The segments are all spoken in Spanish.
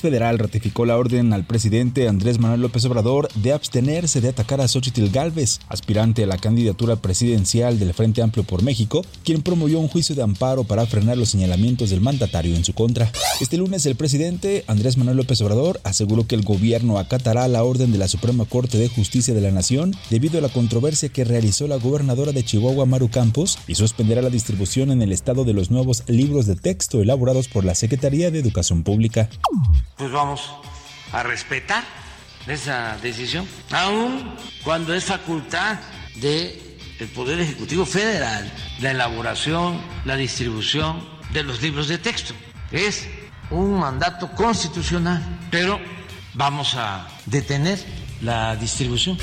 Federal ratificó la orden al presidente Andrés Manuel López Obrador de abstenerse de atacar a Xochitl Gálvez, aspirante a la candidatura presidencial del Frente Amplio por México, quien promovió un juicio de amparo para frenar los señalamientos del mandatario en su contra. Este lunes el presidente Andrés Manuel López Obrador aseguró que el gobierno acatará la orden de la Suprema Corte de Justicia de la Nación debido a la controversia que realizó la gobernadora de Chihuahua Maru Campos y suspenderá la distribución en el estado de los nuevos libros de texto elaborados por la Secretaría de Educación Pública pues vamos a respetar esa decisión, aun cuando es facultad del Poder Ejecutivo Federal la elaboración, la distribución de los libros de texto. Es un mandato constitucional, pero vamos a detener la distribución.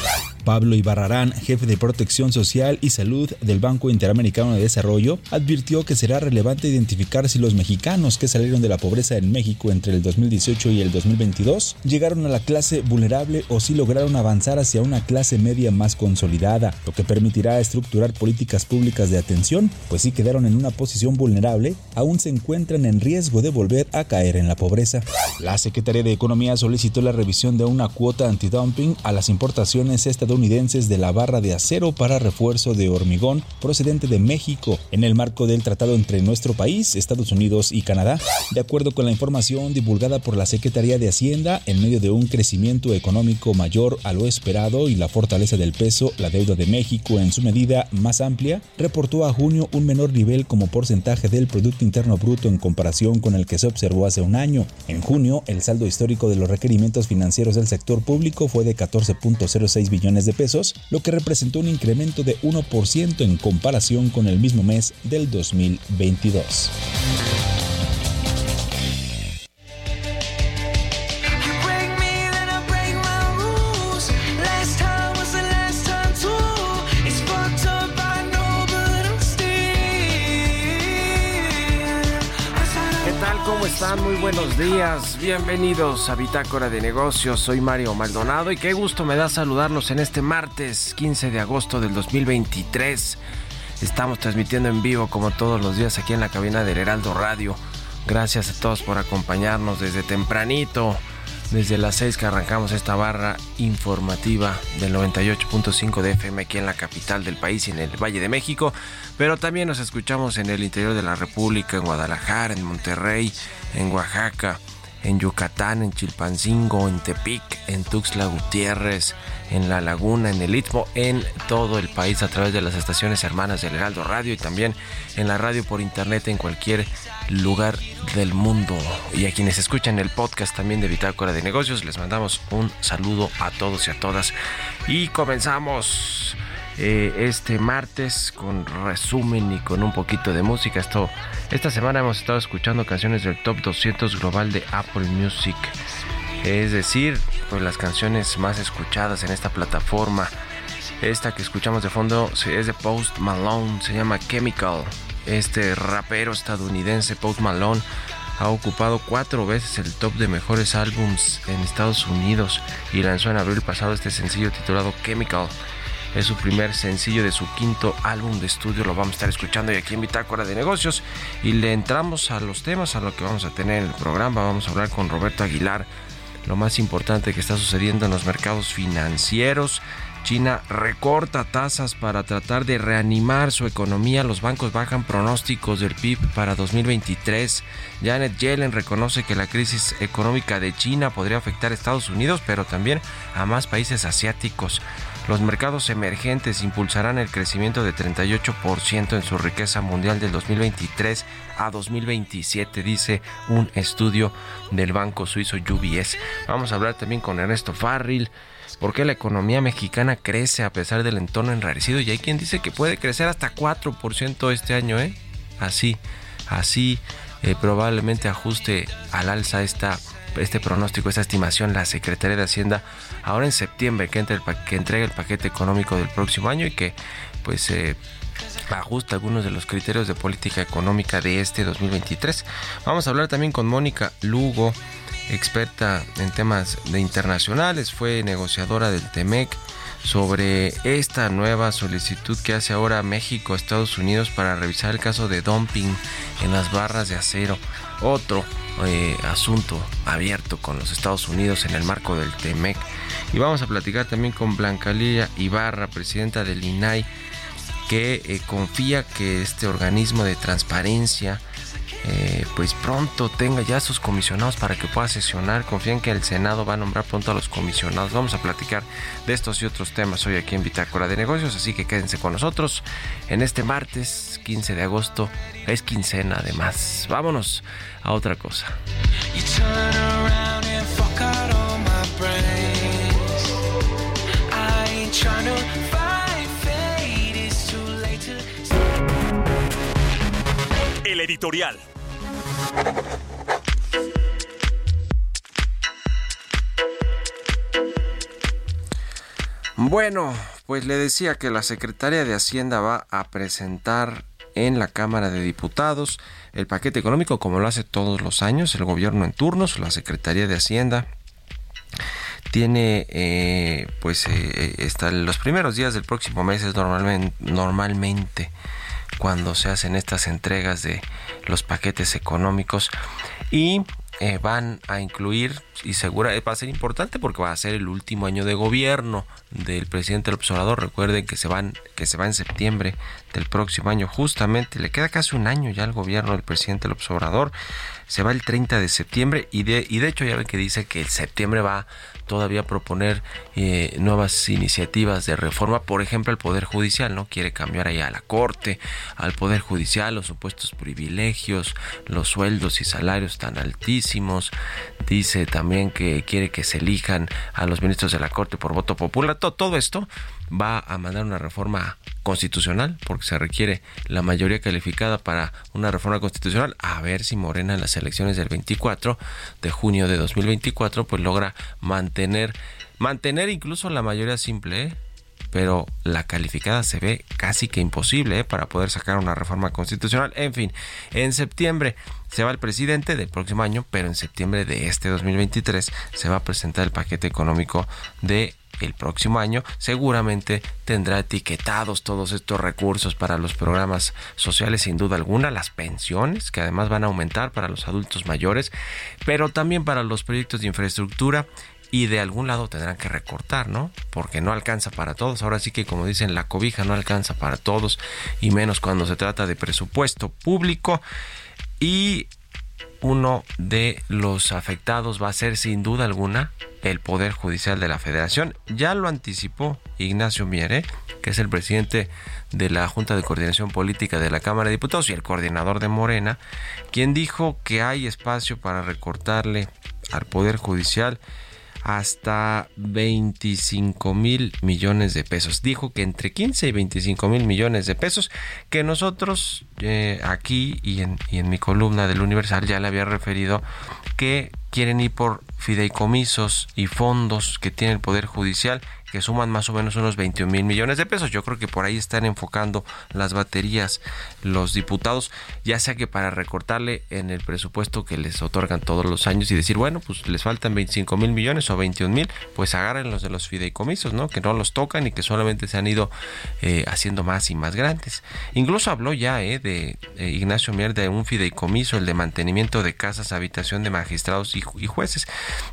Pablo Ibarrarán, jefe de Protección Social y Salud del Banco Interamericano de Desarrollo, advirtió que será relevante identificar si los mexicanos que salieron de la pobreza en México entre el 2018 y el 2022 llegaron a la clase vulnerable o si lograron avanzar hacia una clase media más consolidada, lo que permitirá estructurar políticas públicas de atención, pues si quedaron en una posición vulnerable, aún se encuentran en riesgo de volver a caer en la pobreza. La Secretaría de Economía solicitó la revisión de una cuota antidumping a las importaciones estadounidenses de la barra de acero para refuerzo de hormigón procedente de México en el marco del tratado entre nuestro país, Estados Unidos y Canadá. De acuerdo con la información divulgada por la Secretaría de Hacienda, en medio de un crecimiento económico mayor a lo esperado y la fortaleza del peso, la deuda de México en su medida más amplia reportó a junio un menor nivel como porcentaje del Producto Interno Bruto en comparación con el que se observó hace un año. En junio, el saldo histórico de los requerimientos financieros del sector público fue de 14.06 billones de pesos, lo que representó un incremento de 1% en comparación con el mismo mes del 2022. Están? Muy buenos días. Bienvenidos a Bitácora de Negocios. Soy Mario Maldonado y qué gusto me da saludarlos en este martes 15 de agosto del 2023. Estamos transmitiendo en vivo como todos los días aquí en la cabina del Heraldo Radio. Gracias a todos por acompañarnos desde tempranito desde las 6 que arrancamos esta barra informativa del 98.5 de FM aquí en la capital del país en el Valle de México, pero también nos escuchamos en el interior de la República, en Guadalajara, en Monterrey, en Oaxaca, en Yucatán, en Chilpancingo, en Tepic, en Tuxtla Gutiérrez, en La Laguna, en el Istmo, en todo el país a través de las estaciones hermanas del Heraldo Radio y también en la radio por internet en cualquier lugar del mundo. Y a quienes escuchan el podcast también de Bitácora de Negocios, les mandamos un saludo a todos y a todas. Y comenzamos eh, este martes con resumen y con un poquito de música. Esto, esta semana hemos estado escuchando canciones del Top 200 Global de Apple Music. Es decir, pues las canciones más escuchadas en esta plataforma. Esta que escuchamos de fondo es de Post Malone, se llama Chemical. Este rapero estadounidense Post Malone ha ocupado cuatro veces el top de mejores álbums en Estados Unidos y lanzó en abril pasado este sencillo titulado Chemical. Es su primer sencillo de su quinto álbum de estudio. Lo vamos a estar escuchando y aquí en Bitácora de Negocios. Y le entramos a los temas, a lo que vamos a tener en el programa. Vamos a hablar con Roberto Aguilar. Lo más importante que está sucediendo en los mercados financieros. China recorta tasas para tratar de reanimar su economía. Los bancos bajan pronósticos del PIB para 2023. Janet Yellen reconoce que la crisis económica de China podría afectar a Estados Unidos, pero también a más países asiáticos. Los mercados emergentes impulsarán el crecimiento de 38% en su riqueza mundial del 2023 a 2027, dice un estudio del banco suizo UBS. Vamos a hablar también con Ernesto Farril. ¿Por qué la economía mexicana crece a pesar del entorno enrarecido? Y hay quien dice que puede crecer hasta 4% este año, ¿eh? Así, así eh, probablemente ajuste al alza esta este pronóstico, esta estimación, la Secretaría de Hacienda ahora en septiembre que, entre el, que entrega el paquete económico del próximo año y que pues eh, ajusta algunos de los criterios de política económica de este 2023. Vamos a hablar también con Mónica Lugo, experta en temas de internacionales, fue negociadora del TEMEC sobre esta nueva solicitud que hace ahora México a Estados Unidos para revisar el caso de dumping en las barras de acero. Otro eh, asunto abierto con los Estados Unidos en el marco del TEMEC. Y vamos a platicar también con Blanca Lilia Ibarra, presidenta del INAI, que eh, confía que este organismo de transparencia eh, pues pronto tenga ya sus comisionados para que pueda sesionar. Confían que el Senado va a nombrar pronto a los comisionados. Vamos a platicar de estos y otros temas hoy aquí en Bitácora de Negocios, así que quédense con nosotros en este martes 15 de agosto. Es quincena además. Vámonos a otra cosa. Editorial. Bueno, pues le decía que la Secretaría de Hacienda va a presentar en la Cámara de Diputados el paquete económico como lo hace todos los años el gobierno en turnos, la Secretaría de Hacienda tiene eh, pues eh, está los primeros días del próximo mes es normalmente cuando se hacen estas entregas de los paquetes económicos y eh, van a incluir y segura va a ser importante porque va a ser el último año de gobierno del presidente del observador recuerden que se van que se va en septiembre del próximo año. Justamente le queda casi un año ya al gobierno del presidente del observador se va el 30 de septiembre y de y de hecho ya ven que dice que el septiembre va todavía proponer eh, nuevas iniciativas de reforma, por ejemplo, el Poder Judicial, ¿no? Quiere cambiar allá a la Corte, al Poder Judicial, los supuestos privilegios, los sueldos y salarios tan altísimos. Dice también que quiere que se elijan a los ministros de la Corte por voto popular. Todo, todo esto va a mandar una reforma constitucional, porque se requiere la mayoría calificada para una reforma constitucional. A ver si Morena en las elecciones del 24 de junio de 2024 pues logra mantener mantener incluso la mayoría simple, ¿eh? pero la calificada se ve casi que imposible ¿eh? para poder sacar una reforma constitucional. En fin, en septiembre se va el presidente del próximo año, pero en septiembre de este 2023 se va a presentar el paquete económico de el próximo año seguramente tendrá etiquetados todos estos recursos para los programas sociales sin duda alguna, las pensiones que además van a aumentar para los adultos mayores, pero también para los proyectos de infraestructura y de algún lado tendrán que recortar, ¿no? Porque no alcanza para todos. Ahora sí que como dicen, la cobija no alcanza para todos y menos cuando se trata de presupuesto público y uno de los afectados va a ser sin duda alguna el Poder Judicial de la Federación. Ya lo anticipó Ignacio Miere, que es el presidente de la Junta de Coordinación Política de la Cámara de Diputados y el coordinador de Morena, quien dijo que hay espacio para recortarle al Poder Judicial hasta 25 mil millones de pesos. Dijo que entre 15 y 25 mil millones de pesos, que nosotros eh, aquí y en, y en mi columna del Universal ya le había referido que quieren ir por fideicomisos y fondos que tiene el Poder Judicial que suman más o menos unos 21 mil millones de pesos. Yo creo que por ahí están enfocando las baterías los diputados, ya sea que para recortarle en el presupuesto que les otorgan todos los años y decir, bueno, pues les faltan 25 mil millones o 21 mil, pues agarren los de los fideicomisos, ¿no? Que no los tocan y que solamente se han ido eh, haciendo más y más grandes. Incluso habló ya eh, de eh, Ignacio Mier de un fideicomiso, el de mantenimiento de casas, habitación de magistrados y, jueces.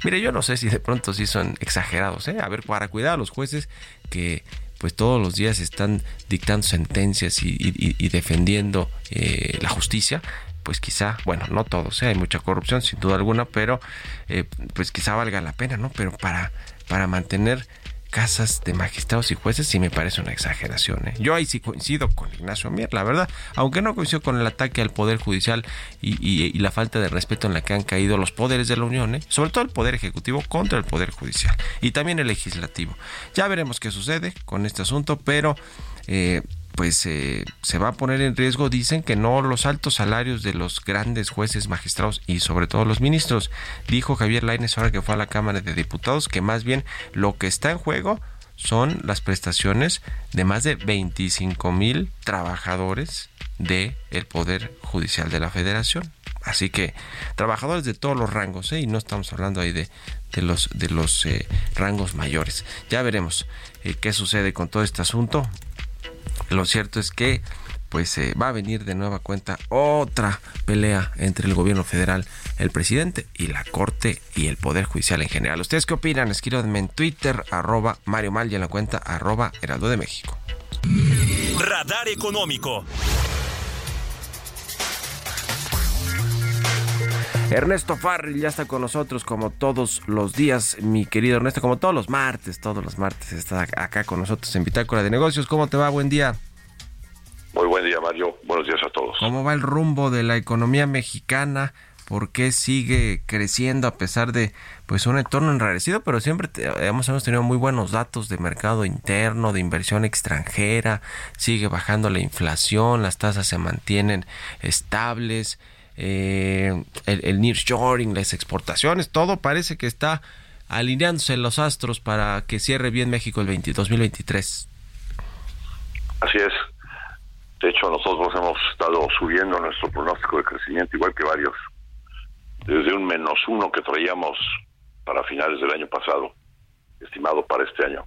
Mire, yo no sé si de pronto sí son exagerados, ¿eh? A ver, para cuidar a los jueces que pues todos los días están dictando sentencias y, defendiendo eh, la justicia, pues quizá, bueno, no todos, ¿eh? hay mucha corrupción sin duda alguna, pero eh, pues quizá valga la pena, ¿no? Pero para, para mantener casas de magistrados y jueces sí me parece una exageración. ¿eh? Yo ahí sí coincido con Ignacio Mier, la verdad, aunque no coincido con el ataque al Poder Judicial y, la falta de respeto en la que han caído los poderes de la Unión, ¿eh? sobre todo el Poder Ejecutivo contra el Poder Judicial y también el Legislativo. Ya veremos qué sucede con este asunto, pero... Eh, pues eh, se va a poner en riesgo, dicen que no los altos salarios de los grandes jueces, magistrados y sobre todo los ministros. Dijo Javier Lainez ahora que fue a la Cámara de Diputados que más bien lo que está en juego son las prestaciones de más de 25 mil trabajadores del el Poder Judicial de la Federación. Así que trabajadores de todos los rangos, ¿eh? y no estamos hablando ahí de, de los, de los eh, rangos mayores. Ya veremos qué sucede con todo este asunto. Lo cierto es que pues eh, va a venir de nueva cuenta otra pelea entre el gobierno federal, el presidente y la Corte y el Poder Judicial en general. ¿Ustedes qué opinan? Escríbanme en Twitter, arroba Mario Mal y en la cuenta arroba Heraldo de México. Radar Económico. Ernesto Farril ya está con nosotros como todos los días, mi querido Ernesto, como todos los martes, todos los martes está acá con nosotros en Bitácora de Negocios. ¿Cómo te va? Buen día. Muy buen día, Mario. Buenos días a todos. ¿Cómo va el rumbo de la economía mexicana? ¿Por qué sigue creciendo a pesar de pues un entorno enrarecido? Pero siempre hemos, hemos tenido muy buenos datos de mercado interno, de inversión extranjera, sigue bajando la inflación, las tasas se mantienen estables eh, el, el nearshoring, las exportaciones, todo parece que está alineándose los astros para que cierre bien México el 2023. Así es. De hecho, nosotros hemos estado subiendo nuestro pronóstico de crecimiento, igual que varios, desde un menos uno que traíamos para finales del año pasado, estimado para este año,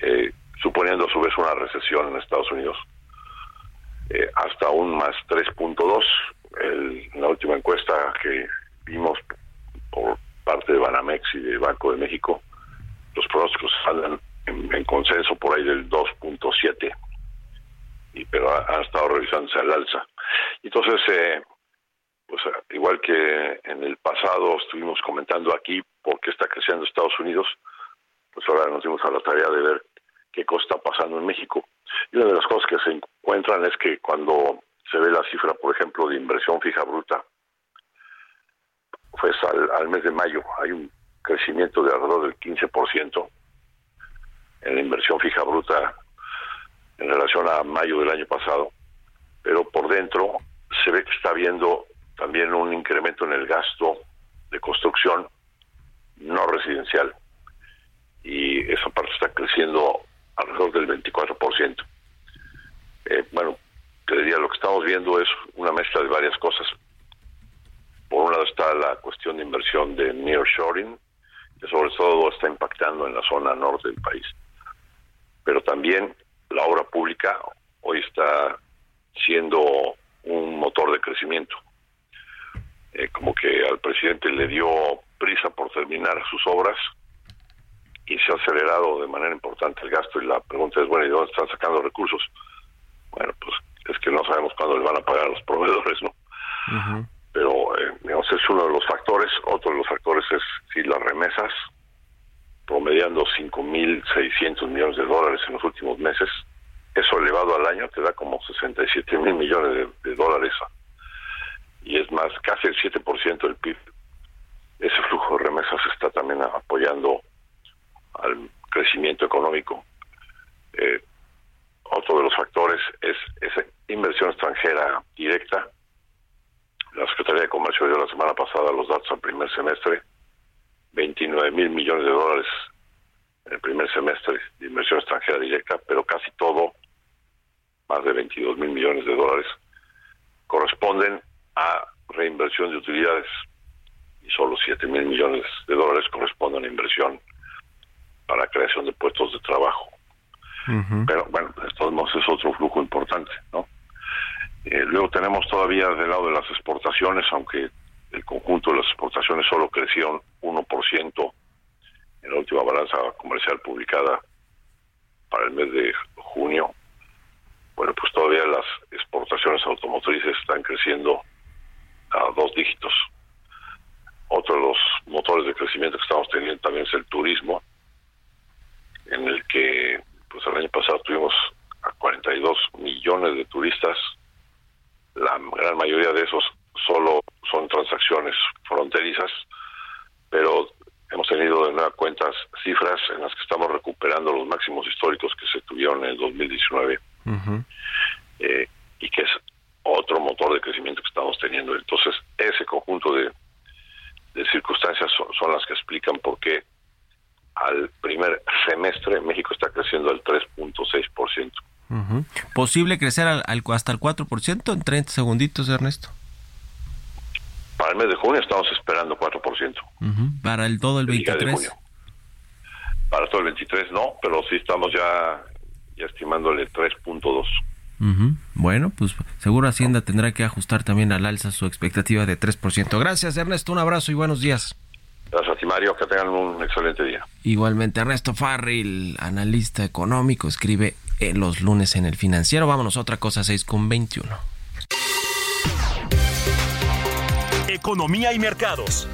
eh, suponiendo a su vez una recesión en Estados Unidos, eh, hasta un más 3.2. En la última encuesta que vimos por parte de Banamex y de Banco de México, los pronósticos andan en, consenso por ahí del 2.7, y pero han estado revisándose al alza. Entonces, eh, pues igual que en el pasado estuvimos comentando aquí por qué está creciendo Estados Unidos, pues ahora nos dimos a la tarea de ver qué cosa está pasando en México. Y una de las cosas que se encuentran es que cuando se ve la cifra, por ejemplo, de inversión fija bruta, pues al, mes de mayo hay un crecimiento de alrededor del 15% en la inversión fija bruta en relación a mayo del año pasado, pero por dentro se ve que está habiendo también un incremento en el gasto de construcción no residencial y esa parte está creciendo alrededor del 24%. Eh, bueno, te diría, lo que estamos viendo es una mezcla de varias cosas. Por un lado está la cuestión de inversión de nearshoring, que sobre todo está impactando en la zona norte del país. Pero también la obra pública hoy está siendo un motor de crecimiento. Eh, como que al presidente le dio prisa por terminar sus obras y se ha acelerado de manera importante el gasto y la pregunta es, bueno, ¿y dónde están sacando recursos? Bueno, pues es que no sabemos cuándo le van a pagar a los proveedores, ¿no? Pero, eh, digamos, es uno de los factores. Otro de los factores es si las remesas, promediando 5.600 millones de dólares en los últimos meses, eso elevado al año te da como 67 mil millones de, dólares y es más, casi el 7% del PIB. Ese flujo de remesas está también apoyando al crecimiento económico. Eh, otro de los factores es esa inversión extranjera directa. La Secretaría de Comercio dio la semana pasada los datos al primer semestre, 29 mil millones de dólares en el primer semestre de inversión extranjera directa, pero casi todo, más de 22 mil millones de dólares, corresponden a reinversión de utilidades y solo 7 mil millones de dólares corresponden a inversión para creación de puestos de trabajo. Pero bueno, esto es otro flujo importante, ¿no? Eh, luego tenemos todavía del lado de las exportaciones, aunque el conjunto de las exportaciones solo creció 1% en la última balanza comercial publicada para el mes de junio. Bueno, pues todavía las exportaciones automotrices están creciendo a dos dígitos. Otro de los motores de crecimiento que estamos teniendo también es el turismo, en el que pues el año pasado tuvimos a 42 millones de turistas, la gran mayoría de esos solo son transacciones fronterizas, pero hemos tenido de nueva cuentas cifras en las que estamos recuperando los máximos históricos que se tuvieron en el 2019 eh, y que es otro motor de crecimiento que estamos teniendo. Entonces, ese conjunto de, de circunstancias son las que explican por qué al primer semestre México está creciendo al 3.6%. ¿Posible crecer al, hasta el 4% en 30 segunditos, Ernesto? Para el mes de junio estamos esperando 4%. ¿Para el todo el 23? Para todo el 23 no, pero sí estamos ya, ya estimándole 3.2. Bueno, pues seguro Hacienda tendrá que ajustar también al alza su expectativa de 3%. Gracias, Ernesto. Un abrazo y buenos días. Gracias a ti, Mario. Que tengan un excelente día. Igualmente, Ernesto Farril, analista económico, escribe los lunes en el financiero. Vámonos otra cosa, 6 con 21. Economía y mercados.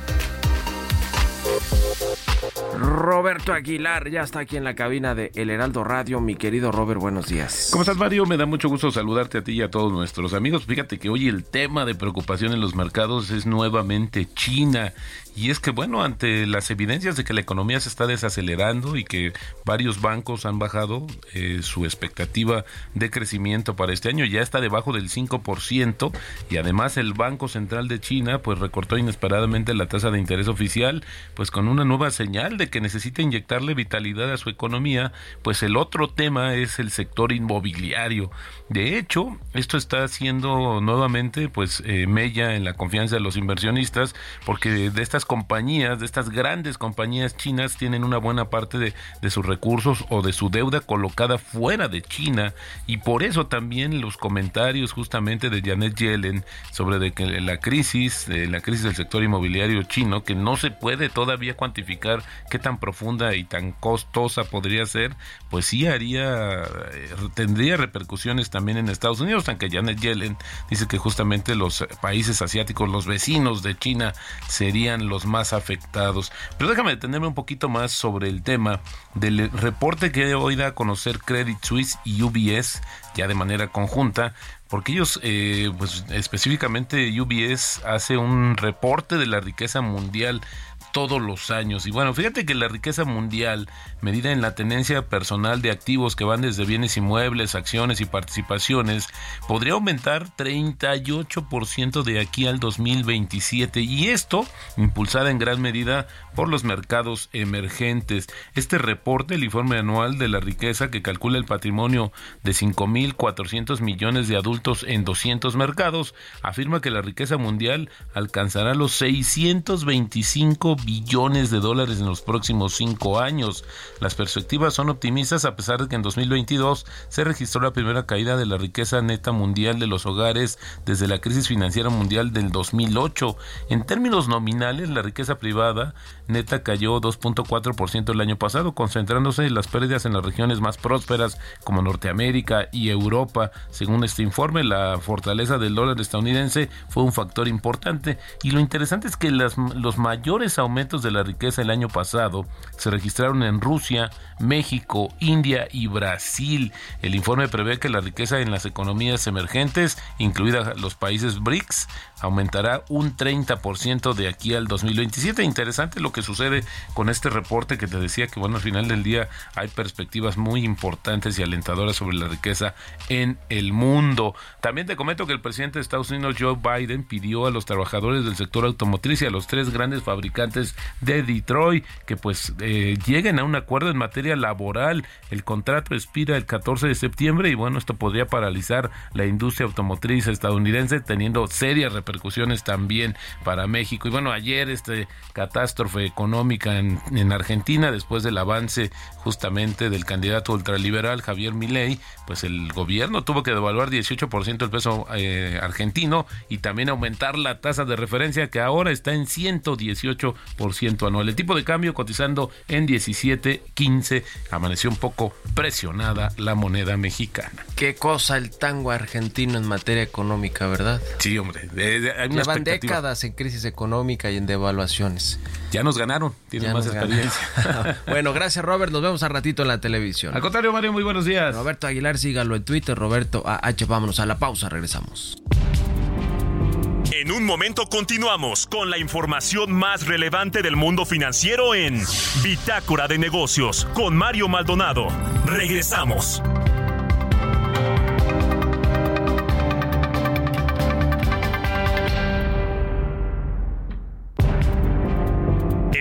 Roberto Aguilar ya está aquí en la cabina de El Heraldo Radio. Mi querido Robert, buenos días. ¿Cómo estás, Mario? Me da mucho gusto saludarte a ti y a todos nuestros amigos. Fíjate que hoy el tema de preocupación en los mercados es nuevamente China y es que, bueno, ante las evidencias de que la economía se está desacelerando y que varios bancos han bajado eh, su expectativa de crecimiento para este año, ya está debajo del 5%, y además el Banco Central de China, pues recortó inesperadamente la tasa de interés oficial, pues con una nueva señal de que necesita inyectarle vitalidad a su economía, pues el otro tema es el sector inmobiliario. De hecho, esto está haciendo nuevamente pues eh, mella en la confianza de los inversionistas porque de estas compañías, de estas grandes compañías chinas tienen una buena parte de, de sus recursos o de su deuda colocada fuera de China y por eso también los comentarios justamente de Janet Yellen sobre de que la crisis, la crisis del sector inmobiliario chino, que no se puede todavía cuantificar qué tan profunda y tan costosa podría ser, pues sí haría, eh, tendría repercusiones también en Estados Unidos, aunque Janet Yellen dice que justamente los países asiáticos, los vecinos de China, serían los más afectados. Pero déjame detenerme un poquito más sobre el tema del reporte que hoy da a conocer Credit Suisse y UBS ya de manera conjunta, porque ellos, eh, pues específicamente UBS hace un reporte de la riqueza mundial todos los años. Y bueno, fíjate que la riqueza mundial, medida en la tenencia personal de activos que van desde bienes inmuebles, acciones y participaciones, podría aumentar 38% de aquí al 2027. Y esto impulsada en gran medida por los mercados emergentes. Este reporte, el informe anual de la riqueza que calcula el patrimonio de 5.400 millones de adultos en 200 mercados, afirma que la riqueza mundial alcanzará los 625 billones de dólares en los próximos cinco años. Las perspectivas son optimistas a pesar de que en 2022 se registró la primera caída de la riqueza neta mundial de los hogares desde la crisis financiera mundial del 2008. En términos nominales, la riqueza privada neta cayó 2.4% el año pasado, concentrándose en las pérdidas en las regiones más prósperas como Norteamérica y Europa. Según este informe, la fortaleza del dólar estadounidense fue un factor importante y lo interesante es que los mayores aumentos de la riqueza el año pasado se registraron en Rusia, México, India y Brasil. El informe prevé que la riqueza en las economías emergentes, incluidas los países BRICS, aumentará un 30% de aquí al 2027. Interesante lo que sucede con este reporte que te decía que, bueno, al final del día hay perspectivas muy importantes y alentadoras sobre la riqueza en el mundo. También te comento que el presidente de Estados Unidos, Joe Biden, pidió a los trabajadores del sector automotriz y a los tres grandes fabricantes de Detroit que pues eh, lleguen a un acuerdo en materia laboral. El contrato expira el 14 de septiembre y bueno, esto podría paralizar la industria automotriz estadounidense teniendo serias repercusiones también para México. Y bueno, ayer este catástrofe económica en, en Argentina, después del avance justamente del candidato ultraliberal Javier Milei, pues el gobierno tuvo que devaluar 18% el peso eh, argentino y también aumentar la tasa de referencia que ahora está en 118% anual. El tipo de cambio cotizando en 17.15, amaneció un poco presionada la moneda mexicana. Qué cosa el tango argentino en materia económica, ¿verdad? Sí, hombre. Hay Llevan décadas en crisis económica y en devaluaciones. Ya nos ganaron, tienen más experiencia. bueno, gracias Robert, nos vemos a ratito en la televisión. Al contrario, Mario, muy buenos días. Roberto Aguilar, sígalo en Twitter, Roberto AH, vámonos a la pausa, regresamos. En un momento continuamos con la información más relevante del mundo financiero en Bitácora de Negocios con Mario Maldonado. Regresamos.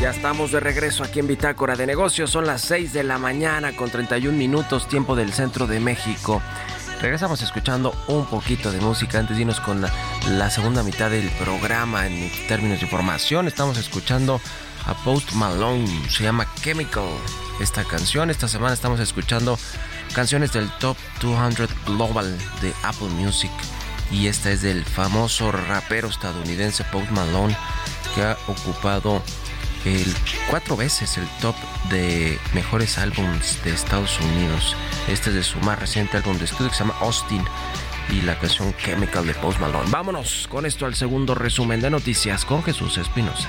Ya estamos de regreso aquí en Bitácora de Negocios. Son las 6 de la mañana con 31 minutos, tiempo del centro de México. Regresamos escuchando un poquito de música antes de irnos con la, la segunda mitad del programa en términos de información. Estamos escuchando a Post Malone, se llama Chemical. Esta canción, esta semana estamos escuchando canciones del Top 200 Global de Apple Music. Y esta es del famoso rapero estadounidense Post Malone, que ha ocupado el, cuatro veces el top de mejores álbums de Estados Unidos. Este es de su más reciente álbum de estudio que se llama Austin y la canción Chemical de Post Malone. Vámonos con esto al segundo resumen de noticias con Jesús Espinosa.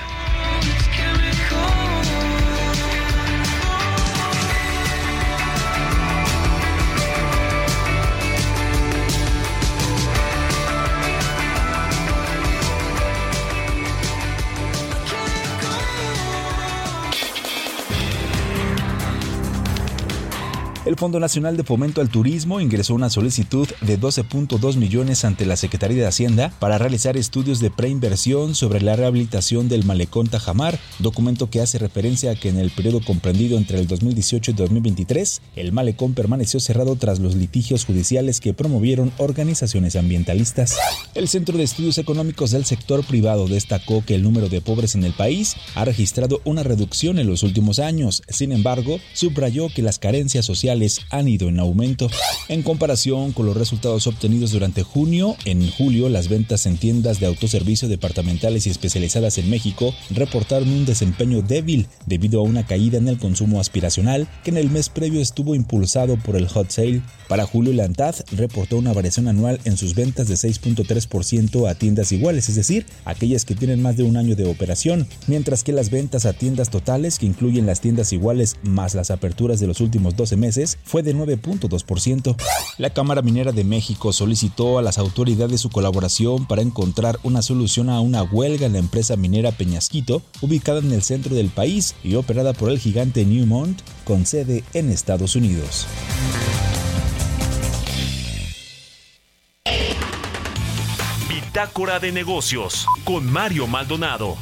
El Fondo Nacional de Fomento al Turismo ingresó una solicitud de 12.2 millones ante la Secretaría de Hacienda para realizar estudios de preinversión sobre la rehabilitación del malecón Tajamar, documento que hace referencia a que en el periodo comprendido entre el 2018 y 2023, el malecón permaneció cerrado tras los litigios judiciales que promovieron organizaciones ambientalistas. El Centro de Estudios Económicos del Sector Privado destacó que el número de pobres en el país ha registrado una reducción en los últimos años. Sin embargo, subrayó que las carencias sociales han ido en aumento. En comparación con los resultados obtenidos durante junio, en julio las ventas en tiendas de autoservicio departamentales y especializadas en México reportaron un desempeño débil debido a una caída en el consumo aspiracional que en el mes previo estuvo impulsado por el hot sale. Para julio la ANTAD reportó una variación anual en sus ventas de 6.3% a tiendas iguales, es decir, aquellas que tienen más de un año de operación, mientras que las ventas a tiendas totales, que incluyen las tiendas iguales más las aperturas de los últimos 12 meses, fue de 9.2%. La Cámara Minera de México solicitó a las autoridades su colaboración para encontrar una solución a una huelga en la empresa minera Peñasquito, ubicada en el centro del país y operada por el gigante Newmont, con sede en Estados Unidos. Bitácora de negocios con Mario Maldonado.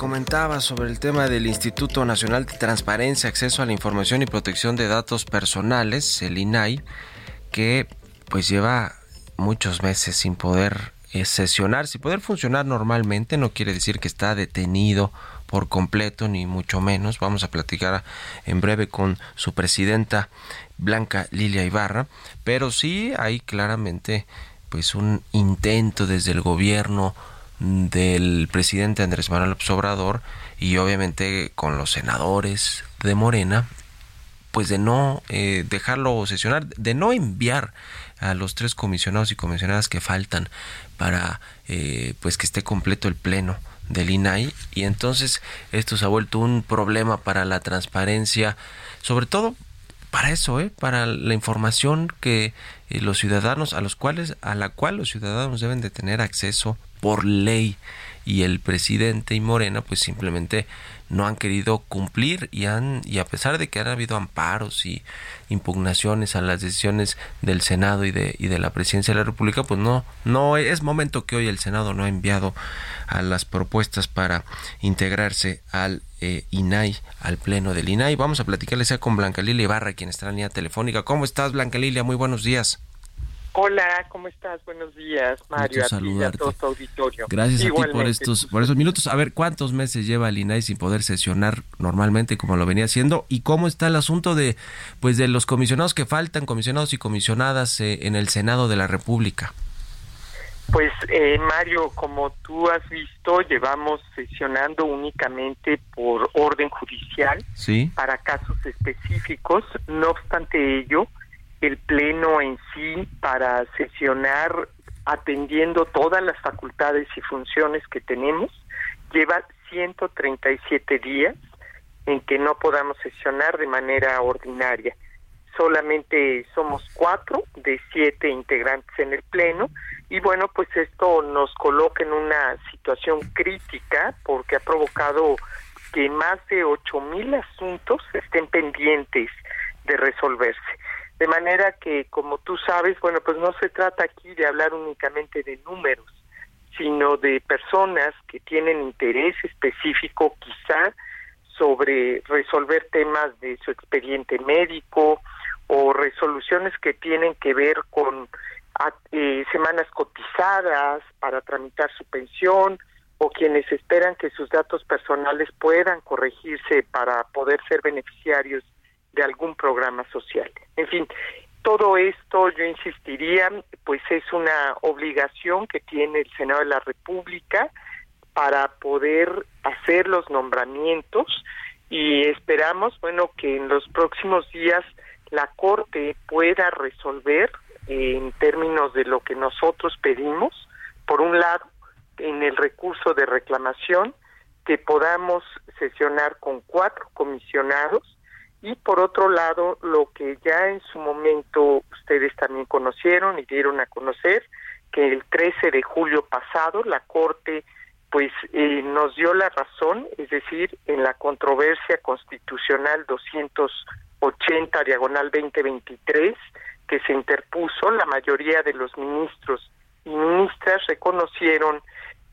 Comentaba sobre el tema del Instituto Nacional de Transparencia, Acceso a la Información y Protección de Datos Personales, el INAI, que pues lleva muchos meses sin poder eh, sesionar, sin poder funcionar normalmente, no quiere decir que está detenido por completo, ni mucho menos. Vamos a platicar en breve con su presidenta Blanca Lilia Ibarra, pero sí hay claramente pues un intento desde el gobierno del presidente Andrés Manuel Obrador y obviamente con los senadores de Morena, pues de no eh, dejarlo sesionar, de no enviar a los tres comisionados y comisionadas que faltan para eh, pues que esté completo el pleno del INAI y entonces esto se ha vuelto un problema para la transparencia, sobre todo para eso, ¿eh? para la información que eh, los ciudadanos a los cuales a la cual los ciudadanos deben de tener acceso por ley. Y el presidente y Morena pues simplemente no han querido cumplir y han y a pesar de que han habido amparos y impugnaciones a las decisiones del Senado y de y de la Presidencia de la República pues no no es momento que hoy el Senado no ha enviado a las propuestas para integrarse al eh, INAI al pleno del INAI vamos a platicarles ya con Blanca Lilia Ibarra quien está en la línea telefónica. Cómo estás Blanca Lilia muy buenos días Hola, ¿cómo estás? Buenos días, Mario. A ti y a saludarte. todo tu auditorio. Gracias a ti por estos, por esos minutos. A ver, ¿cuántos meses lleva el INAI sin poder sesionar normalmente como lo venía haciendo? ¿Y cómo está el asunto de, pues, de los comisionados que faltan, comisionados y comisionadas eh, en el Senado de la República? Pues eh, Mario, como tú has visto, llevamos sesionando únicamente por orden judicial Sí. para casos específicos. No obstante ello, el Pleno en sí, para sesionar atendiendo todas las facultades y funciones que tenemos, lleva 137 días en que no podamos sesionar de manera ordinaria. Solamente somos cuatro de siete integrantes en el Pleno y bueno, pues esto nos coloca en una situación crítica porque ha provocado que más de ocho mil asuntos estén pendientes de resolverse. De manera que, como tú sabes, bueno, pues no se trata aquí de hablar únicamente de números, sino de personas que tienen interés específico quizá sobre resolver temas de su expediente médico o resoluciones que tienen que ver con eh, semanas cotizadas para tramitar su pensión o quienes esperan que sus datos personales puedan corregirse para poder ser beneficiarios de algún programa social. En fin, todo esto yo insistiría, pues es una obligación que tiene el Senado de la República para poder hacer los nombramientos y esperamos, bueno, que en los próximos días la Corte pueda resolver eh, en términos de lo que nosotros pedimos, por un lado, en el recurso de reclamación, que podamos sesionar con cuatro comisionados y por otro lado, lo que ya en su momento ustedes también conocieron y dieron a conocer, que el 13 de julio pasado la Corte pues eh, nos dio la razón, es decir, en la controversia constitucional 280 diagonal 2023 que se interpuso, la mayoría de los ministros y ministras reconocieron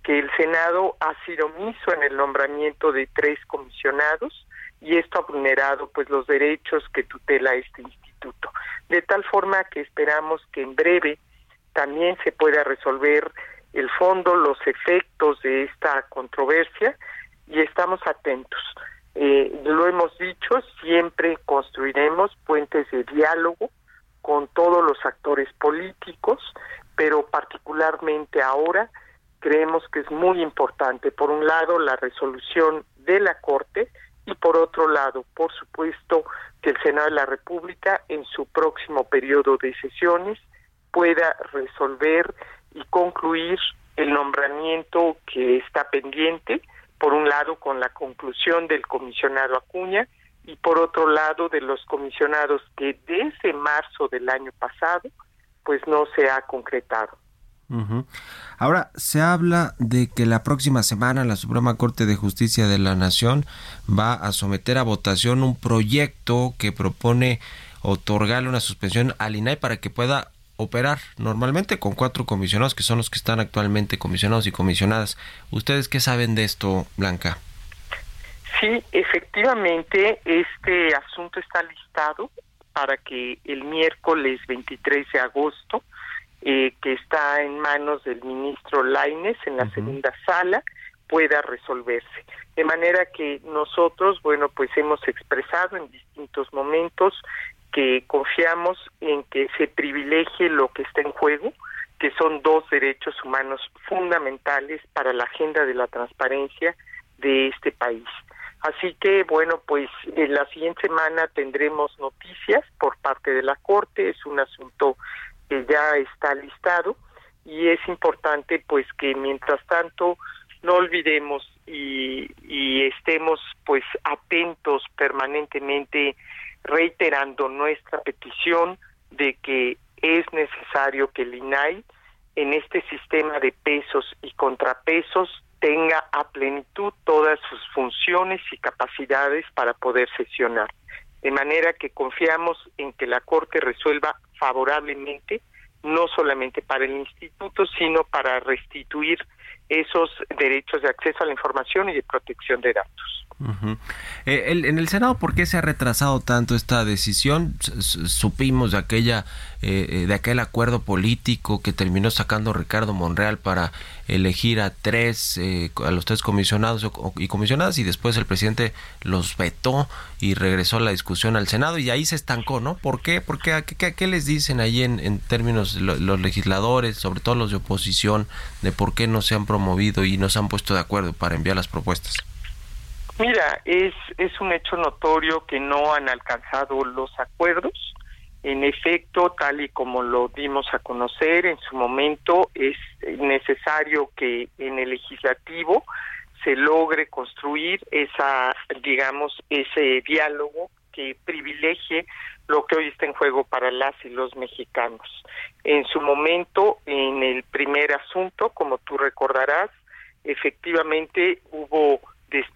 que el Senado ha sido omiso en el nombramiento de tres comisionados y esto ha vulnerado pues los derechos que tutela este instituto. De tal forma que esperamos que en breve también se pueda resolver el fondo, los efectos de esta controversia y estamos atentos. Eh, lo hemos dicho, siempre construiremos puentes de diálogo con todos los actores políticos, pero particularmente ahora creemos que es muy importante, por un lado, la resolución de la Corte y por otro lado, por supuesto, que el Senado de la República en su próximo periodo de sesiones pueda resolver y concluir el nombramiento que está pendiente, por un lado con la conclusión del comisionado Acuña y por otro lado de los comisionados que desde marzo del año pasado pues no se ha concretado. Ahora, se habla de que la próxima semana la Suprema Corte de Justicia de la Nación va a someter a votación un proyecto que propone otorgarle una suspensión al INAI para que pueda operar normalmente con cuatro comisionados que son los que están actualmente comisionados y comisionadas. ¿Ustedes qué saben de esto, Blanca? Sí, efectivamente, este asunto está listado para que el miércoles 23 de agosto, eh, que está en manos del ministro Laines en la segunda sala, pueda resolverse. De manera que nosotros, bueno, pues hemos expresado en distintos momentos que confiamos en que se privilegie lo que está en juego, que son dos derechos humanos fundamentales para la agenda de la transparencia de este país. Así que, bueno, pues en la siguiente semana tendremos noticias por parte de la Corte, es un asunto que ya está listado y es importante pues que mientras tanto no olvidemos y, estemos pues atentos permanentemente reiterando nuestra petición de que es necesario que el INAI en este sistema de pesos y contrapesos tenga a plenitud todas sus funciones y capacidades para poder sesionar. De manera que confiamos en que la Corte resuelva favorablemente, no solamente para el instituto, sino para restituir esos derechos de acceso a la información y de protección de datos. Eh, en el Senado, ¿por qué se ha retrasado tanto esta decisión? supimos de aquella eh, eh, de aquel acuerdo político que terminó sacando Ricardo Monreal para elegir a tres a los tres comisionados y comisionadas y después el presidente los vetó y regresó la discusión al Senado y ahí se estancó, ¿no? ¿Por qué? ¿Por qué? ¿Qué, les dicen ahí en, en términos los legisladores, sobre todo los de oposición, de por qué no se han promovido y no se han puesto de acuerdo para enviar las propuestas? Mira, es, es un hecho notorio que no han alcanzado los acuerdos. En efecto, tal y como lo dimos a conocer en su momento, es necesario que en el legislativo se logre construir esa, digamos, ese diálogo que privilegie lo que hoy está en juego para las y los mexicanos. En su momento, en el primer asunto, como tú recordarás, efectivamente hubo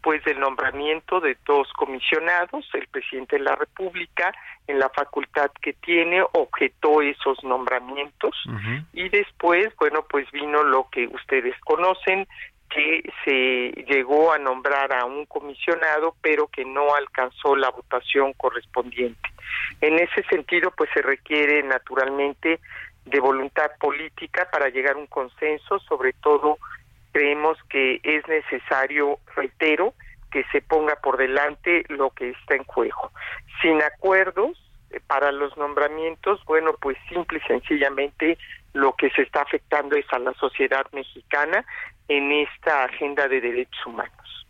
después del nombramiento de dos comisionados, el presidente de la República, en la facultad que tiene, objetó esos nombramientos y después, bueno, pues vino lo que ustedes conocen, que se llegó a nombrar a un comisionado, pero que no alcanzó la votación correspondiente. En ese sentido, pues se requiere naturalmente de voluntad política para llegar a un consenso, sobre todo creemos que es necesario, reitero, que se ponga por delante lo que está en juego. Sin acuerdos eh, para los nombramientos, bueno, pues simple y sencillamente lo que se está afectando es a la sociedad mexicana en esta agenda de derechos humanos.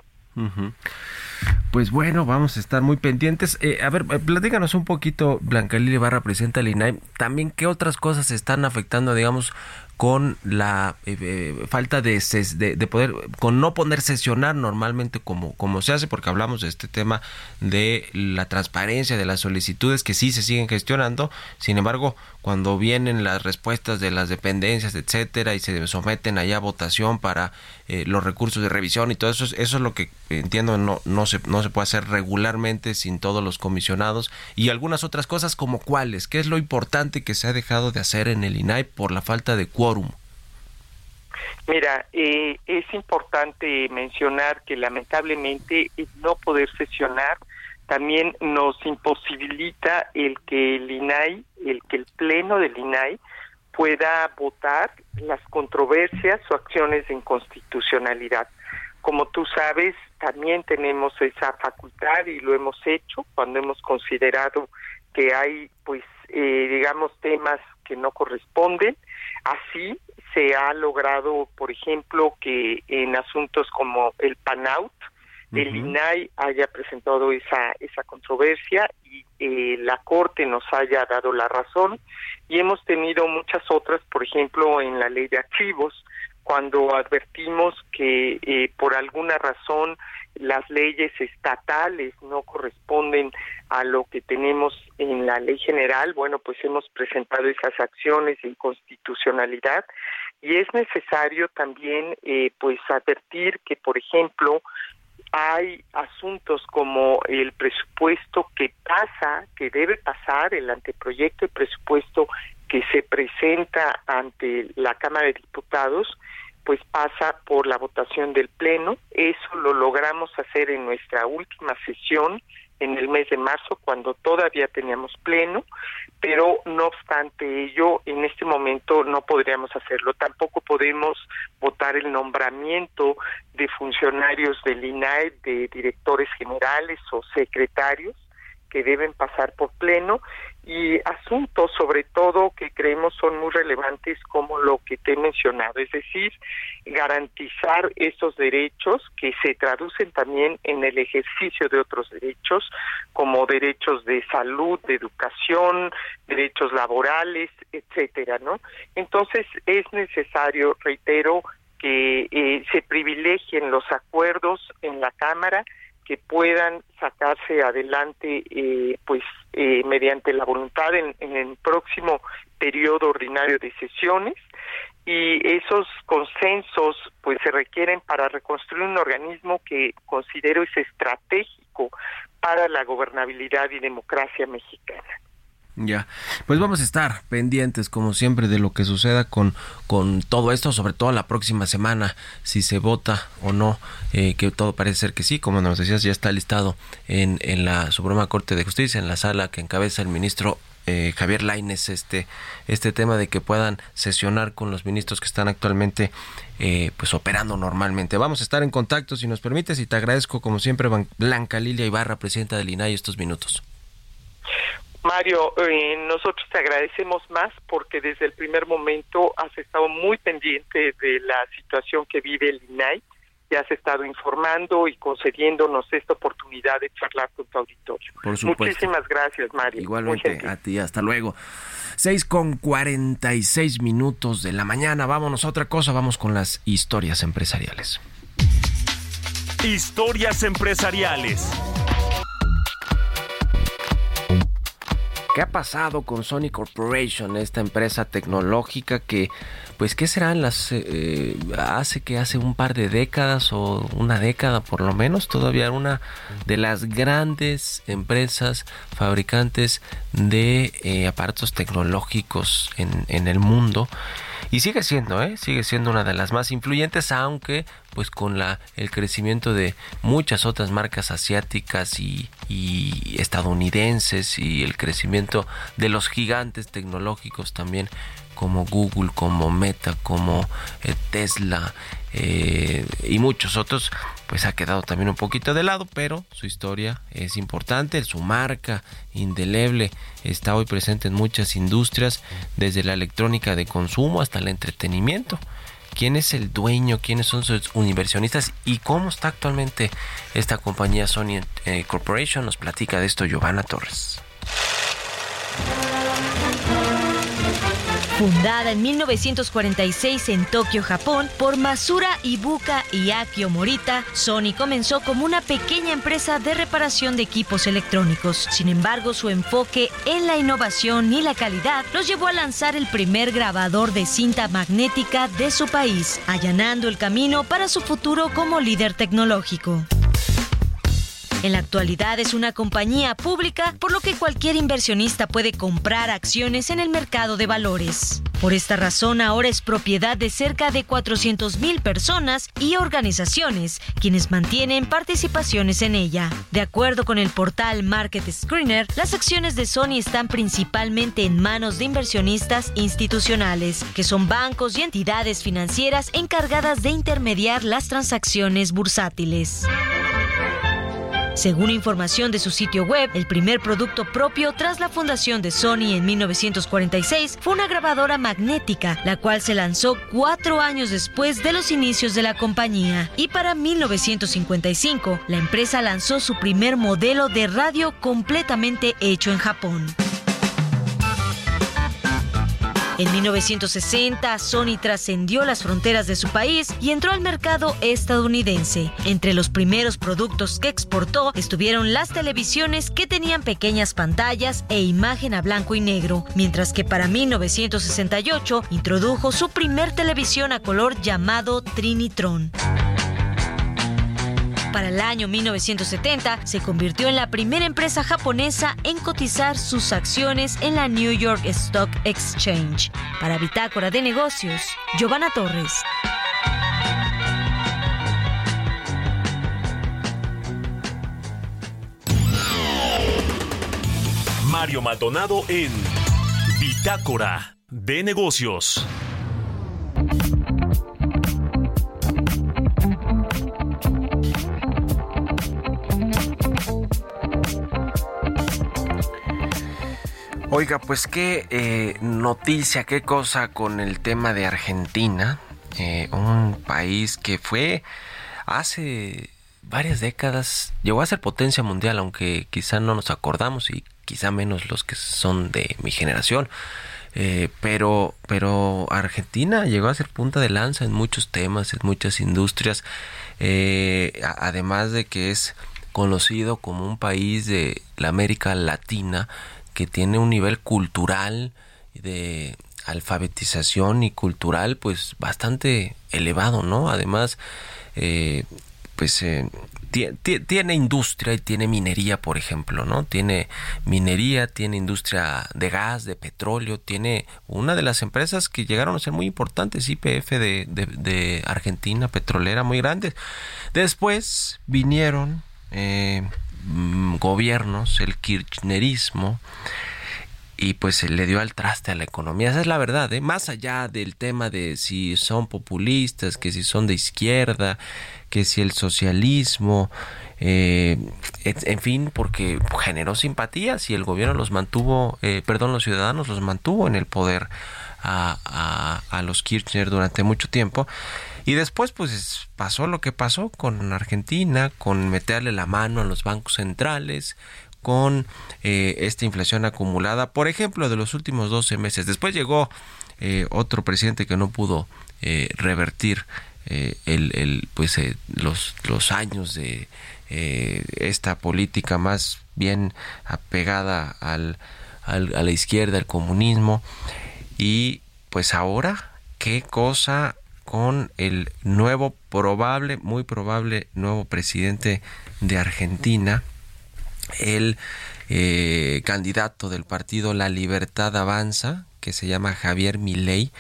Pues bueno, vamos a estar muy pendientes. Eh, a ver, platícanos un poquito, Blanca Lili Barra, presenta el INAI, también qué otras cosas están afectando, digamos, con la eh, eh, falta de, de, poder, con no poner sesionar normalmente como, como se hace, porque hablamos de este tema de la transparencia de las solicitudes que sí se siguen gestionando, sin embargo, cuando vienen las respuestas de las dependencias, etcétera, y se someten allá a votación para eh, los recursos de revisión y todo eso, eso es lo que entiendo no, no, se, no se puede hacer regularmente sin todos los comisionados y algunas otras cosas como cuáles, qué es lo importante que se ha dejado de hacer en el INAI por la falta de cuotas Mira, eh, es importante mencionar que lamentablemente no poder sesionar también nos imposibilita el que el INAI, el que el pleno del INAI pueda votar las controversias o acciones de inconstitucionalidad. Como tú sabes, también tenemos esa facultad y lo hemos hecho cuando hemos considerado que hay, pues, eh, digamos, temas que no corresponden. Así se ha logrado, por ejemplo, que en asuntos como el PANAUT, el INAI haya presentado esa, esa controversia y eh, la Corte nos haya dado la razón. Y hemos tenido muchas otras, por ejemplo, en la ley de archivos, cuando advertimos que eh, por alguna razón las leyes estatales no corresponden a lo que tenemos en la ley general, bueno, pues hemos presentado esas acciones de inconstitucionalidad y es necesario también, eh, pues, advertir que, por ejemplo, hay asuntos como el presupuesto que pasa, que debe pasar, el anteproyecto de presupuesto que se presenta ante la Cámara de Diputados, pues pasa por la votación del Pleno. Eso lo logramos hacer en nuestra última sesión en el mes de marzo, cuando todavía teníamos pleno, pero no obstante ello, en este momento no podríamos hacerlo. Tampoco podemos votar el nombramiento de funcionarios del INAE, de directores generales o secretarios que deben pasar por pleno y asuntos sobre todo que creemos son muy relevantes como lo que te he mencionado, es decir, garantizar esos derechos que se traducen también en el ejercicio de otros derechos como derechos de salud, de educación, derechos laborales, etcétera, ¿no? Entonces es necesario, reitero, que eh, se privilegien los acuerdos en la Cámara que puedan sacarse adelante eh, pues eh, mediante la voluntad en, el próximo periodo ordinario de sesiones y esos consensos pues se requieren para reconstruir un organismo que considero es estratégico para la gobernabilidad y democracia mexicana. Ya, pues vamos a estar pendientes como siempre de lo que suceda con, con todo esto, sobre todo la próxima semana, si se vota o no, eh, que todo parece ser que sí, como nos decías, ya está listado en, en la Suprema Corte de Justicia, en la sala que encabeza el ministro eh, Javier Laines este, este tema de que puedan sesionar con los ministros que están actualmente eh, pues operando normalmente. Vamos a estar en contacto si nos permites y te agradezco como siempre Blanca Lilia Ibarra, presidenta del INAI, estos minutos. Mario, eh, nosotros te agradecemos más porque desde el primer momento has estado muy pendiente de la situación que vive el INAI y has estado informando y concediéndonos esta oportunidad de charlar con tu auditorio. Por supuesto. Muchísimas gracias, Mario. Igualmente a ti, hasta luego. 6 con 46 minutos de la mañana. Vámonos a otra cosa, vamos con las historias empresariales. Historias empresariales. ¿Qué ha pasado con Sony Corporation, esta empresa tecnológica que, pues, ¿qué serán las, eh, hace que hace un par de décadas o una década por lo menos, todavía una de las grandes empresas fabricantes de eh, aparatos tecnológicos en el mundo? Y sigue siendo, ¿eh? sigue siendo una de las más influyentes, aunque pues con la el crecimiento de muchas otras marcas asiáticas y, estadounidenses y el crecimiento de los gigantes tecnológicos también como Google, como Meta, como eh, Tesla eh, y muchos otros, pues ha quedado también un poquito de lado, pero su historia es importante, su marca indeleble está hoy presente en muchas industrias, desde la electrónica de consumo hasta el entretenimiento. ¿Quién es el dueño? ¿Quiénes son sus inversionistas? ¿Y cómo está actualmente esta compañía Sony eh, Corporation? Nos platica de esto Giovanna Torres. Fundada en 1946 en Tokio, Japón, por Masura Ibuka y Akio Morita, Sony comenzó como una pequeña empresa de reparación de equipos electrónicos. Sin embargo, su enfoque en la innovación y la calidad los llevó a lanzar el primer grabador de cinta magnética de su país, allanando el camino para su futuro como líder tecnológico. En la actualidad es una compañía pública, por lo que cualquier inversionista puede comprar acciones en el mercado de valores. Por esta razón, ahora es propiedad de cerca de 400 mil personas y organizaciones, quienes mantienen participaciones en ella. De acuerdo con el portal Market Screener, las acciones de Sony están principalmente en manos de inversionistas institucionales, que son bancos y entidades financieras encargadas de intermediar las transacciones bursátiles. Según información de su sitio web, el primer producto propio tras la fundación de Sony en 1946 fue una grabadora magnética, la cual se lanzó cuatro años después de los inicios de la compañía. Y para 1955, la empresa lanzó su primer modelo de radio completamente hecho en Japón. En 1960, Sony trascendió las fronteras de su país y entró al mercado estadounidense. Entre los primeros productos que exportó estuvieron las televisiones que tenían pequeñas pantallas e imagen a blanco y negro, mientras que para 1968 introdujo su primer televisión a color llamado Trinitron. Para el año 1970 se convirtió en la primera empresa japonesa en cotizar sus acciones en la New York Stock Exchange. Para Bitácora de Negocios, Giovanna Torres. Mario Maldonado en Bitácora de Negocios. Oiga, pues qué eh, noticia, qué cosa con el tema de Argentina, eh, un país que fue hace varias décadas, llegó a ser potencia mundial, aunque quizá no nos acordamos y quizá menos los que son de mi generación. Eh, pero, pero Argentina llegó a ser punta de lanza en muchos temas, en muchas industrias, además de que es conocido como un país de la América Latina que tiene un nivel cultural de alfabetización y cultural pues bastante elevado, ¿no? Además, eh, pues tiene industria y tiene minería, por ejemplo, ¿no? Tiene minería, tiene industria de gas, de petróleo, tiene una de las empresas que llegaron a ser muy importantes, IPF de, Argentina, petrolera, muy grandes. Después vinieron eh, gobiernos, el kirchnerismo, y pues se le dio al traste a la economía. Esa es la verdad, ¿eh? más allá del tema de si son populistas, que si son de izquierda, que si el socialismo, eh, en fin, porque generó simpatías y el gobierno los mantuvo, eh, perdón, los ciudadanos los mantuvo en el poder a, a los Kirchner durante mucho tiempo. Y después pues pasó lo que pasó con Argentina, con meterle la mano a los bancos centrales, con eh, esta inflación acumulada, por ejemplo, de los últimos 12 meses. Después llegó eh, otro presidente que no pudo eh, revertir el, pues, los, los años de esta política más bien apegada al, al, a la izquierda, al comunismo. Y pues ahora, ¿qué cosa con el nuevo probable, muy probable nuevo presidente de Argentina? el eh, candidato del partido La Libertad Avanza, que se llama Javier Milei,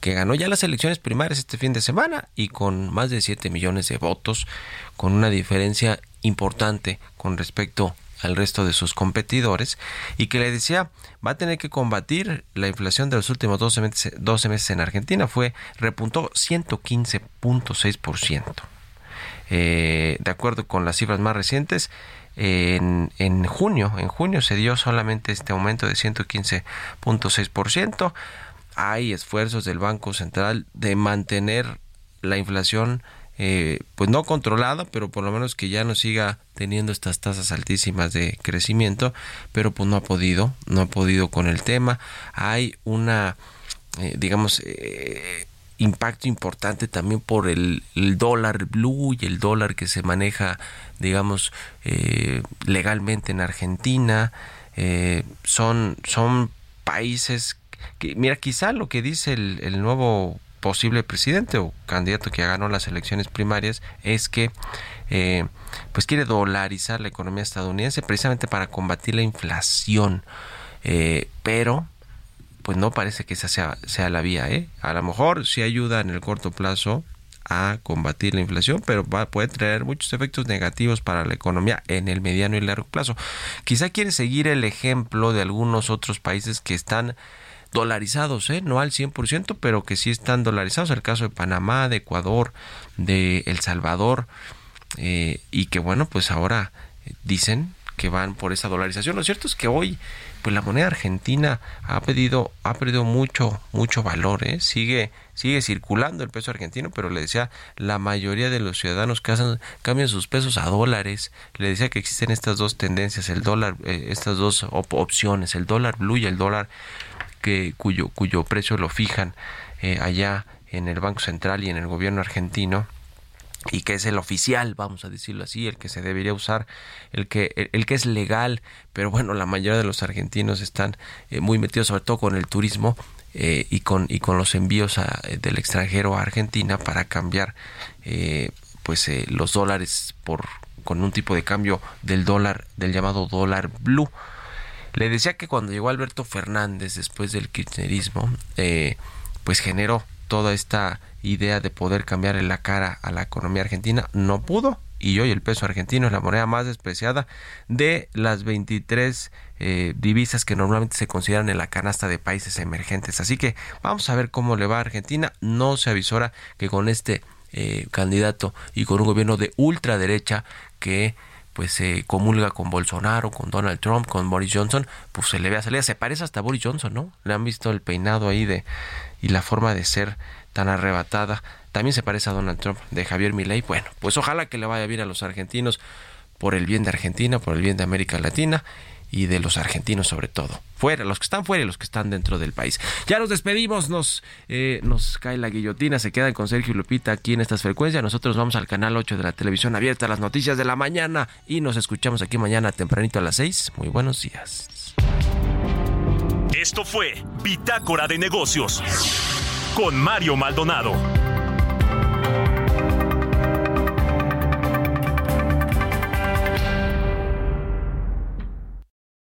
que ganó ya las elecciones primarias este fin de semana y con más de 7 millones de votos, con una diferencia importante con respecto al resto de sus competidores y que le decía va a tener que combatir la inflación de los últimos 12 meses, 12 meses en Argentina fue repuntó 115.6%. Eh, de acuerdo con las cifras más recientes, en, en junio, en junio se dio solamente este aumento de 115.6%. Hay esfuerzos del Banco Central de mantener la inflación eh, pues no controlada, pero por lo menos que ya no siga teniendo estas tasas altísimas de crecimiento, pero pues no ha podido, no ha podido con el tema. Hay una, eh, digamos, eh, impacto importante también por el, dólar blue y el dólar que se maneja, digamos, eh, legalmente en Argentina. Son, son países que, mira, quizá lo que dice el, nuevo posible presidente o candidato que ganó las elecciones primarias es que eh, pues quiere dolarizar la economía estadounidense precisamente para combatir la inflación pero pues no parece que esa sea, sea la vía. ¿eh? A lo mejor sí ayuda en el corto plazo a combatir la inflación, pero va, puede traer muchos efectos negativos para la economía en el mediano y largo plazo. Quizá quiere seguir el ejemplo de algunos otros países que están dolarizados, ¿eh? no al 100%, pero que sí están dolarizados. El caso de Panamá, de Ecuador, de El Salvador, eh, y que bueno, pues ahora dicen que van por esa dolarización. Lo cierto es que hoy pues la moneda argentina ha pedido ha perdido mucho mucho valor ¿eh? sigue sigue circulando el peso argentino pero le decía la mayoría de los ciudadanos que cambian sus pesos a dólares le decía que existen estas dos tendencias el dólar eh, estas dos opciones el dólar blue y el dólar que cuyo cuyo precio lo fijan eh, allá en el banco central y en el gobierno argentino y que es el oficial, vamos a decirlo así, el que se debería usar, el que, el, que es legal, pero bueno, la mayoría de los argentinos están eh, muy metidos sobre todo con el turismo eh, y, con, y con los envíos del extranjero a Argentina para cambiar eh, pues los dólares por con un tipo de cambio del dólar, del llamado dólar blue. Le decía que cuando llegó Alberto Fernández después del kirchnerismo, pues generó toda esta idea de poder cambiar la cara a la economía argentina, no pudo. Y hoy el peso argentino es la moneda más despreciada de las 23 eh, divisas que normalmente se consideran en la canasta de países emergentes. Así que vamos a ver cómo le va a Argentina. No se avisora que con este eh, candidato y con un gobierno de ultraderecha que pues se comulga con Bolsonaro, con Donald Trump, con Boris Johnson, pues se le ve a salir, se parece hasta Boris Johnson, ¿no? Le han visto el peinado ahí de y la forma de ser tan arrebatada. También se parece a Donald Trump de Javier Milei. Bueno, pues ojalá que le vaya bien a los argentinos por el bien de Argentina, por el bien de América Latina y de los argentinos sobre todo. Fuera, los que están fuera y los que están dentro del país. Ya nos despedimos, nos, eh, nos cae la guillotina, se quedan con Sergio Lupita aquí en estas frecuencias. Nosotros vamos al canal 8 de la televisión abierta, las noticias de la mañana y nos escuchamos aquí mañana tempranito a las 6. Muy buenos días. Esto fue Bitácora de Negocios con Mario Maldonado.